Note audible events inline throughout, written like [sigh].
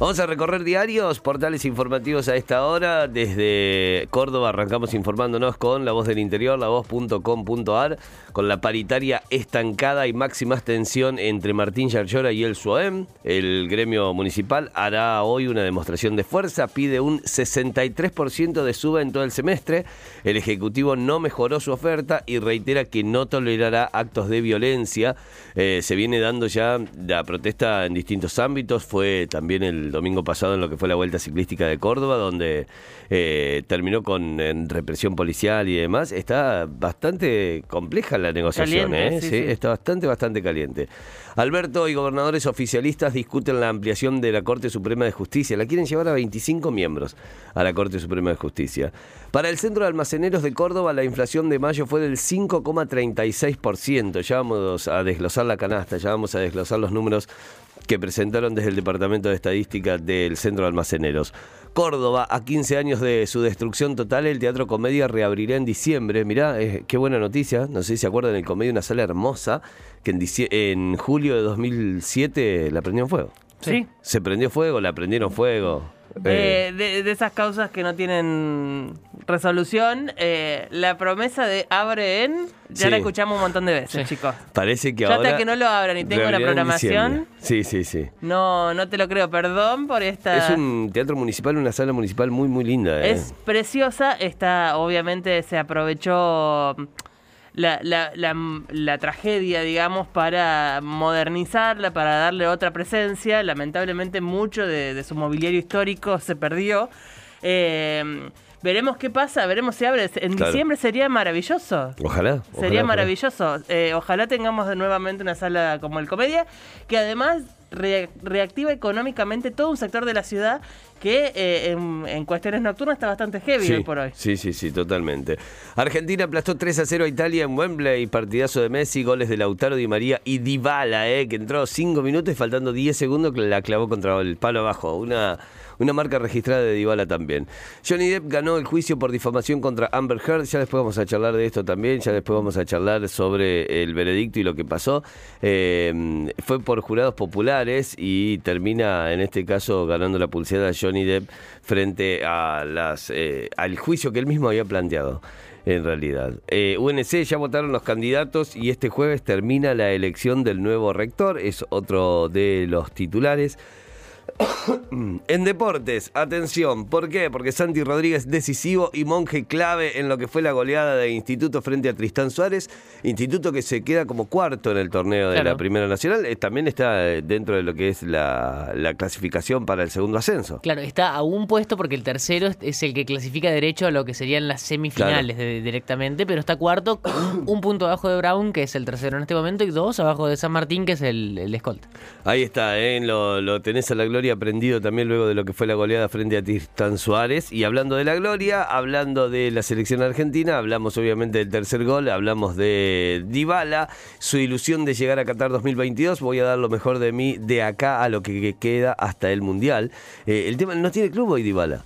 Vamos a recorrer diarios, portales informativos a esta hora. Desde Córdoba arrancamos informándonos con La Voz del Interior, lavoz.com.ar, con la paritaria estancada y máxima tensión entre Martín Yarlora y el SUAEM. El gremio municipal hará hoy una demostración de fuerza, pide un 63% de suba en todo el semestre. El Ejecutivo no mejoró su oferta y reitera que no tolerará actos de violencia. Eh, se viene dando ya la protesta en distintos ámbitos, fue también el domingo pasado en lo que fue la Vuelta Ciclística de Córdoba, donde eh, terminó con represión policial y demás. Está bastante compleja la negociación, ¿eh? Sí, está bastante, bastante caliente. Alberto y gobernadores oficialistas discuten la ampliación de la Corte Suprema de Justicia. La quieren llevar a 25 miembros a la Corte Suprema de Justicia. Para el Centro de Almaceneros de Córdoba, la inflación de mayo fue del 5,36%. Ya vamos a desglosar la canasta, ya vamos a desglosar los números que presentaron desde el Departamento de Estadística del Centro de Almaceneros. Córdoba, a 15 años de su destrucción total, el Teatro Comedia reabrirá en diciembre. Mirá, eh, qué buena noticia. No sé si se acuerdan, el Comedia, una sala hermosa que en, en julio de 2007 la prendió en fuego. Sí. Se prendió fuego, la prendieron fuego. De, esas causas que no tienen resolución, eh, la promesa de abre en, ya la escuchamos un montón de veces, chicos. Parece que ahora. hasta que no lo abran y tengo la programación. Sí, sí, sí. No, no te lo creo, perdón por esta. Es un teatro municipal, una sala municipal muy, muy linda. ¿eh? Es preciosa, está, obviamente se aprovechó la, la, la, tragedia, digamos, para modernizarla, para darle otra presencia. Lamentablemente mucho de, su mobiliario histórico se perdió. Eh, veremos qué pasa, veremos si abre. En diciembre sería maravilloso. Ojalá. Sería maravilloso. Eh, ojalá tengamos nuevamente una sala como el Comedia, que además reactiva económicamente todo un sector de la ciudad que eh, en, cuestiones nocturnas está bastante heavy hoy por hoy. Sí, sí, sí, totalmente. Argentina aplastó 3 a 0 a Italia en Wembley, partidazo de Messi, goles de Lautaro Di María y Dybala, eh, que entró 5 minutos y faltando 10 segundos que la clavó contra el palo abajo. Una una marca registrada de Dybala también. Johnny Depp ganó el juicio por difamación contra Amber Heard. Ya después vamos a charlar de esto también. Ya después vamos a charlar sobre el veredicto y lo que pasó. Eh, fue por jurados populares y termina en este caso ganando la pulseada Johnny Depp frente a las eh, al juicio que él mismo había planteado en realidad. Eh, UNC ya votaron los candidatos y este jueves termina la elección del nuevo rector, es otro de los titulares. En deportes, atención, ¿por qué? Porque Santi Rodríguez decisivo y monje clave en lo que fue la goleada de Instituto frente a Tristán Suárez, Instituto que se queda como cuarto en el torneo de la Primera Nacional, eh, también está eh, dentro de lo que es la, clasificación para el segundo ascenso. Claro, está a un puesto porque el tercero es el que clasifica derecho a lo que serían las semifinales directamente, pero está cuarto, un, punto abajo de Brown, que es el tercero en este momento, y dos abajo de San Martín, que es el, el escolta. Ahí está, ¿eh? lo, lo tenés a la gloria aprendido también luego de lo que fue la goleada frente a Tristan Suárez. Y hablando de la gloria, hablando de la selección argentina, hablamos obviamente del tercer gol, hablamos de Dybala, su ilusión de llegar a Qatar 2022. Voy a dar lo mejor de mí de acá a lo que queda hasta el Mundial. Eh, el tema, no tiene club hoy Dybala.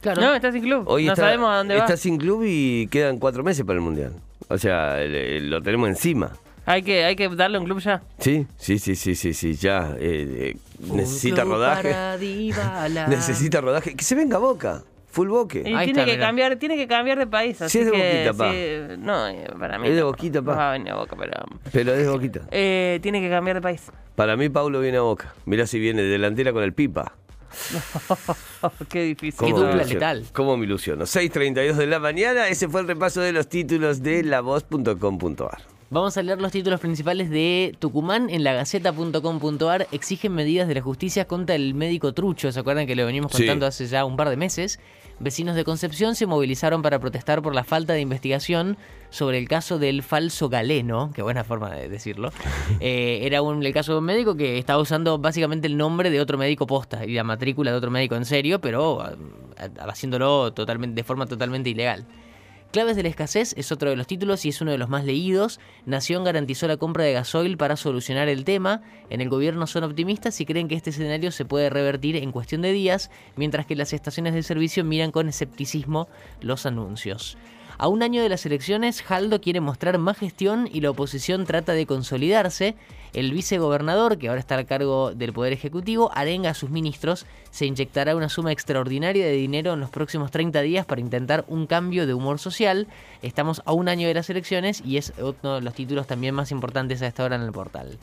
Claro. No, está sin club. Hoy no sabemos a dónde va. Está sin club y quedan cuatro meses para el Mundial. O sea, lo tenemos encima. Hay que, hay que darle un club ya. Sí, sí, sí, sí, sí, sí, ya. Eh, eh, necesita rodaje. [laughs] necesita rodaje. Que se venga Boca. Full Boque. Y tiene que cambiar, tiene que cambiar de país. Así es de que, Boquita, pa. no, eh, para mí. Es de Boquita, pa. va a venir a Boca, pero. Pero es de Boquita. Eh, tiene que cambiar de país. Para mí, Paulo viene a Boca. Mirá si viene delantera con el Pipa. [laughs] Qué difícil. Qué dupla letal. ¿Cómo me ilusiono? 6.32 de la mañana. Ese fue el repaso de los títulos de lavoz.com.ar. Vamos a leer los títulos principales de Tucumán en la gaceta.com.ar. Exigen medidas de la justicia contra el médico trucho. ¿Se acuerdan que lo venimos contando hace ya un par de meses? Vecinos de Concepción se movilizaron para protestar por la falta de investigación sobre el caso del falso galeno, qué buena forma de decirlo. [laughs] Eh, era un, el caso de un médico que estaba usando básicamente el nombre de otro médico posta y la matrícula de otro médico en serio, pero haciéndolo totalmente, de forma totalmente ilegal. Claves de la escasez es otro de los títulos y es uno de los más leídos. Nación garantizó la compra de gasoil para solucionar el tema. En el gobierno son optimistas y creen que este escenario se puede revertir en cuestión de días, mientras que las estaciones de servicio miran con escepticismo los anuncios. A un año de las elecciones, Haldo quiere mostrar más gestión y la oposición trata de consolidarse. El vicegobernador, que ahora está a cargo del Poder Ejecutivo, arenga a sus ministros, se inyectará una suma extraordinaria de dinero en los próximos 30 días para intentar un cambio de humor social. Estamos a un año de las elecciones y es uno de los títulos también más importantes a esta hora en el portal.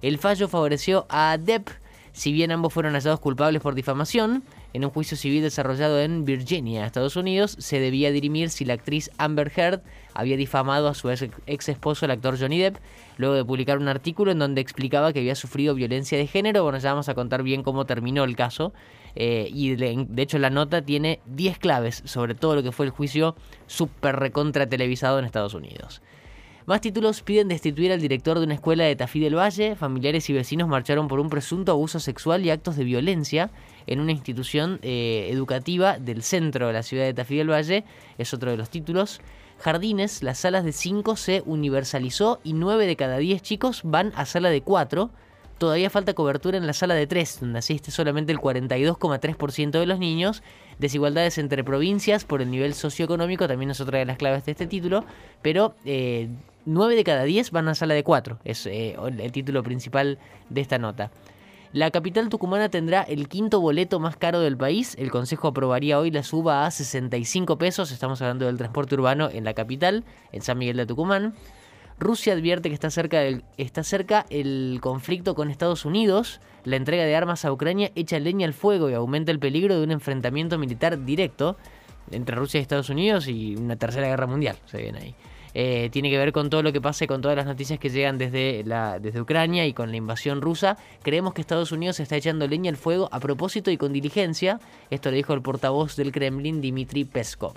El fallo favoreció a Depp, si bien ambos fueron hallados culpables por difamación. En un juicio civil desarrollado en Virginia, Estados Unidos, se debía dirimir si la actriz Amber Heard había difamado a su ex esposo, el actor Johnny Depp, luego de publicar un artículo en donde explicaba que había sufrido violencia de género. Bueno, ya vamos a contar bien cómo terminó el caso. Eh, y de, hecho la nota tiene 10 claves sobre todo lo que fue el juicio super recontra televisado en Estados Unidos. Más títulos piden destituir al director de una escuela de Tafí del Valle. Familiares y vecinos marcharon por un presunto abuso sexual y actos de violencia en una institución eh, educativa del centro de la ciudad de Tafí del Valle. Es otro de los títulos. Jardines, las salas de 5 se universalizó y 9 de cada 10 chicos van a sala de 4. Todavía falta cobertura en la sala de 3, donde asiste solamente el 42,3% de los niños. Desigualdades entre provincias por el nivel socioeconómico también es otra de las claves de este título, pero eh, 9 de cada 10 van a sala de 4. Es eh, el título principal de esta nota. La capital tucumana tendrá el quinto boleto más caro del país. El Consejo aprobaría hoy la suba a 65 pesos. Estamos hablando del transporte urbano en la capital, en San Miguel de Tucumán. Rusia advierte que está cerca, está cerca el conflicto con Estados Unidos. La entrega de armas a Ucrania echa leña al fuego y aumenta el peligro de un enfrentamiento militar directo entre Rusia y Estados Unidos y una tercera guerra mundial. Se viene ahí. Eh, tiene que ver con todo lo que pase, con todas las noticias que llegan desde, la, desde Ucrania y con la invasión rusa. Creemos que Estados Unidos está echando leña al fuego a propósito y con diligencia. Esto lo dijo el portavoz del Kremlin, Dmitry Peskov.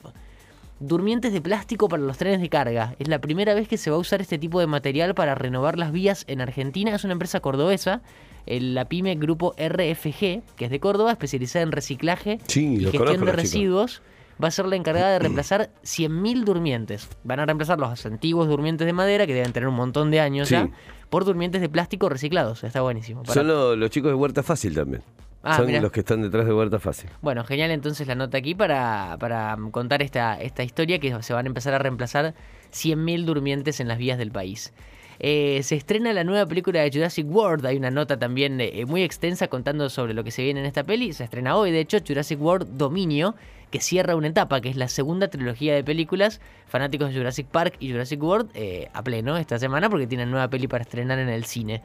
Durmientes de plástico para los trenes de carga. Es la primera vez que se va a usar este tipo de material para renovar las vías en Argentina. Es una empresa cordobesa, la pyme Grupo RFG, que es de Córdoba, especializada en reciclaje y gestión de residuos va a ser la encargada de reemplazar 100.000 durmientes. Van a reemplazar los antiguos durmientes de madera, que deben tener un montón de años ya, por durmientes de plástico reciclados. Está buenísimo. Son los, chicos de Huerta Fácil también. Ah, Son los que están detrás de Huerta Fácil. Bueno, genial entonces la nota aquí para, para contar esta, esta historia que se van a empezar a reemplazar 100.000 durmientes en las vías del país. Eh, se estrena la nueva película de Jurassic World. Hay una nota también eh, muy extensa contando sobre lo que se viene en esta peli. Se estrena hoy, de hecho, Jurassic World Dominio, que cierra una etapa, que es la segunda trilogía de películas. Fanáticos de Jurassic Park y Jurassic World eh, a pleno esta semana porque tienen nueva peli para estrenar en el cine.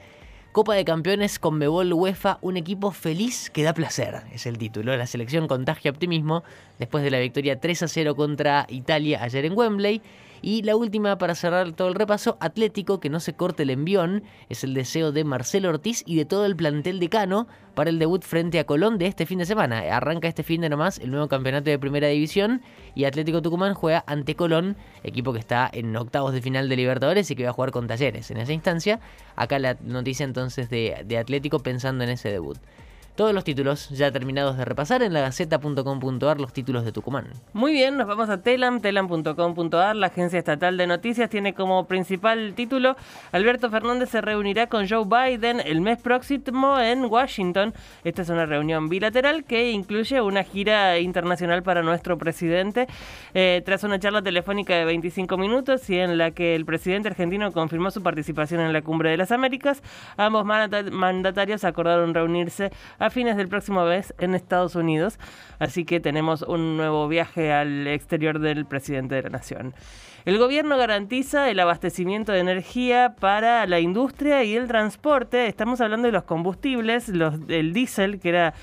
Copa de Campeones con Bebol UEFA, un equipo feliz que da placer, es el título. La selección contagia optimismo después de la victoria 3 a 0 contra Italia ayer en Wembley. Y la última para cerrar todo el repaso, Atlético, que no se corte el envión, es el deseo de Marcelo Ortiz y de todo el plantel de Cano para el debut frente a Colón de este fin de semana. Arranca este fin de nomás el nuevo campeonato de primera división y Atlético Tucumán juega ante Colón, equipo que está en octavos de final de Libertadores y que va a jugar con Talleres en esa instancia. Acá la noticia entonces de, de Atlético pensando en ese debut. Todos los títulos ya terminados de repasar en la gaceta.com.ar, los títulos de Tucumán. Muy bien, nos vamos a Telam, telam.com.ar. La agencia estatal de noticias tiene como principal título: Alberto Fernández se reunirá con Joe Biden el mes próximo en Washington. Esta es una reunión bilateral que incluye una gira internacional para nuestro presidente. Eh, tras una charla telefónica de 25 minutos y en la que el presidente argentino confirmó su participación en la Cumbre de las Américas, ambos mandatarios acordaron reunirse a fines del próximo mes en Estados Unidos. Así que tenemos un nuevo viaje al exterior del presidente de la Nación. El gobierno garantiza el abastecimiento de energía para la industria y el transporte. Estamos hablando de los combustibles, los, el diésel, que era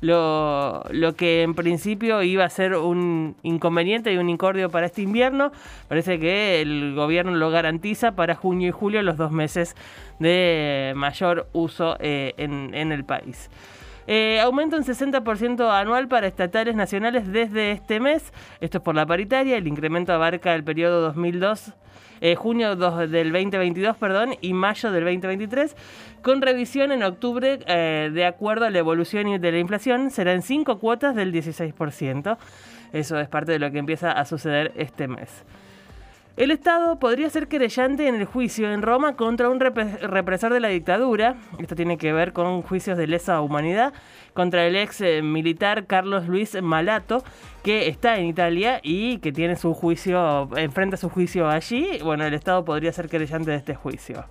lo, que en principio iba a ser un inconveniente y un incordio para este invierno. Parece que el gobierno lo garantiza para junio y julio, los dos meses de mayor uso eh, en el país. Eh, aumento en 60% anual para estatales nacionales desde este mes. Esto es por la paritaria. El incremento abarca el periodo 2002. Eh, junio del 2022 perdón, y mayo del 2023, con revisión en octubre eh, de acuerdo a la evolución de la inflación, serán cinco cuotas del 16%. Eso es parte de lo que empieza a suceder este mes. El Estado podría ser querellante en el juicio en Roma contra un represor de la dictadura. Esto tiene que ver con juicios de lesa humanidad contra el ex eh, militar Carlos Luis Malato, que está en Italia y que tiene su juicio, enfrenta su juicio allí. Bueno, el Estado podría ser querellante de este juicio.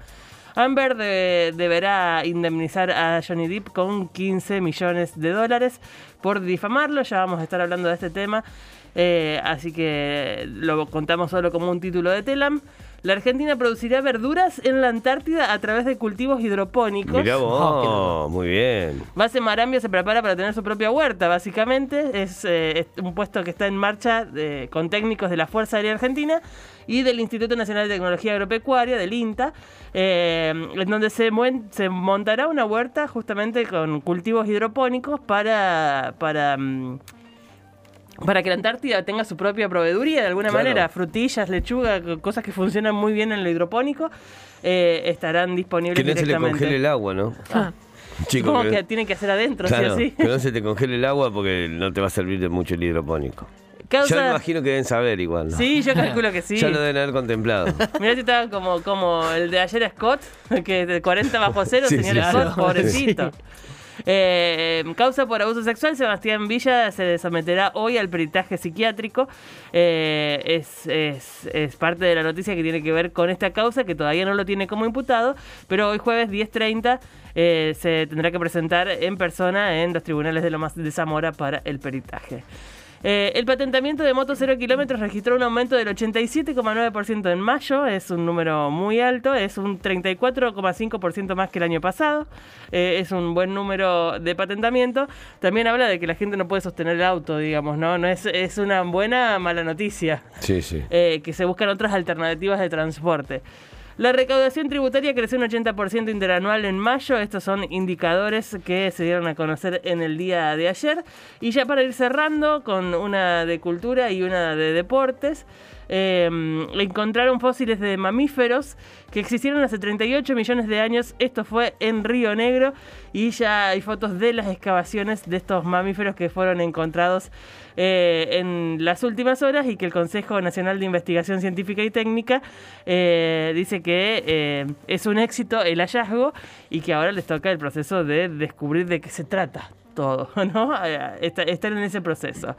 Amber deberá indemnizar a Johnny Depp con 15 millones de dólares por difamarlo. Ya vamos a estar hablando de este tema. Eh, así que lo contamos solo como un título de Telam. La Argentina producirá verduras en la Antártida a través de cultivos hidropónicos. Mirá vos, muy bien. Base Marambio se prepara para tener su propia huerta, básicamente. Es, eh, un puesto que está en marcha eh, con técnicos de la Fuerza Aérea Argentina y del Instituto Nacional de Tecnología Agropecuaria, del INTA, en donde se, se, montará una huerta justamente con cultivos hidropónicos para... para mm, para que la Antártida tenga su propia proveeduría de alguna manera, frutillas, lechuga, cosas que funcionan muy bien en lo hidropónico, eh, estarán disponibles Que no se le congele el agua, ¿no? Ah. Chico, que, tiene que hacer adentro, claro, ¿sí Que no se te congele el agua porque no te va a servir de mucho el hidropónico. Yo me imagino que deben saber igual. ¿no? Sí, yo calculo que sí. [laughs] ya lo deben haber contemplado. Mirá si estaban como, como el de ayer Scott, [laughs] que de 40 bajo cero, señor Scott, [laughs] pobrecito. Eh, causa por abuso sexual, Sebastián Villa se someterá hoy al peritaje psiquiátrico. Eh, es, parte de la noticia que tiene que ver con esta causa, que todavía no lo tiene como imputado, pero hoy jueves 10.30 eh, se tendrá que presentar en persona en los tribunales de Lomas de Zamora para el peritaje. Eh, el patentamiento de motos 0 kilómetros registró un aumento del 87,9% en mayo, es un número muy alto, es un 34,5% más que el año pasado, eh, es un buen número de patentamiento. También habla de que la gente no puede sostener el auto, digamos, ¿no? no es, es una buena mala noticia. Sí, sí. Eh, que se buscan otras alternativas de transporte. La recaudación tributaria creció un 80% interanual en mayo. Estos son indicadores que se dieron a conocer en el día de ayer. Y ya para ir cerrando con una de cultura y una de deportes. Eh, encontraron fósiles de mamíferos que existieron hace 38 millones de años. Esto fue en Río Negro y ya hay fotos de las excavaciones de estos mamíferos que fueron encontrados eh, en las últimas horas y que el Consejo Nacional de Investigación Científica y Técnica eh, dice que es un éxito el hallazgo y que ahora les toca el proceso de descubrir de qué se trata todo, [laughs] ¿no? Estar en ese proceso.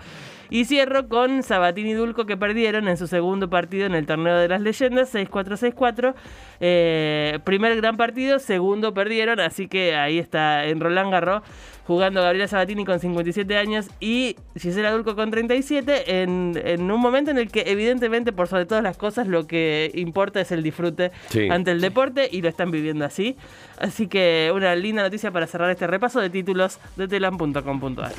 Y cierro con Sabatini y Dulco que perdieron en su segundo partido en el torneo de las leyendas, 6-4-6-4. Eh, primer gran partido, segundo perdieron, así que ahí está en Roland Garros jugando Gabriela Sabatini con 57 años y Gisela Dulco con 37, en, en, un momento en el que evidentemente por sobre todas las cosas lo que importa es el disfrute ante el deporte y lo están viviendo así. Así que una linda noticia para cerrar este repaso de títulos de telam.com.ar.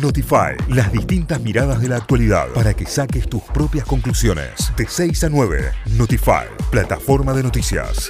Notify, las distintas miradas de la actualidad para que saques tus propias conclusiones. De 6 a 9, Notify, plataforma de noticias.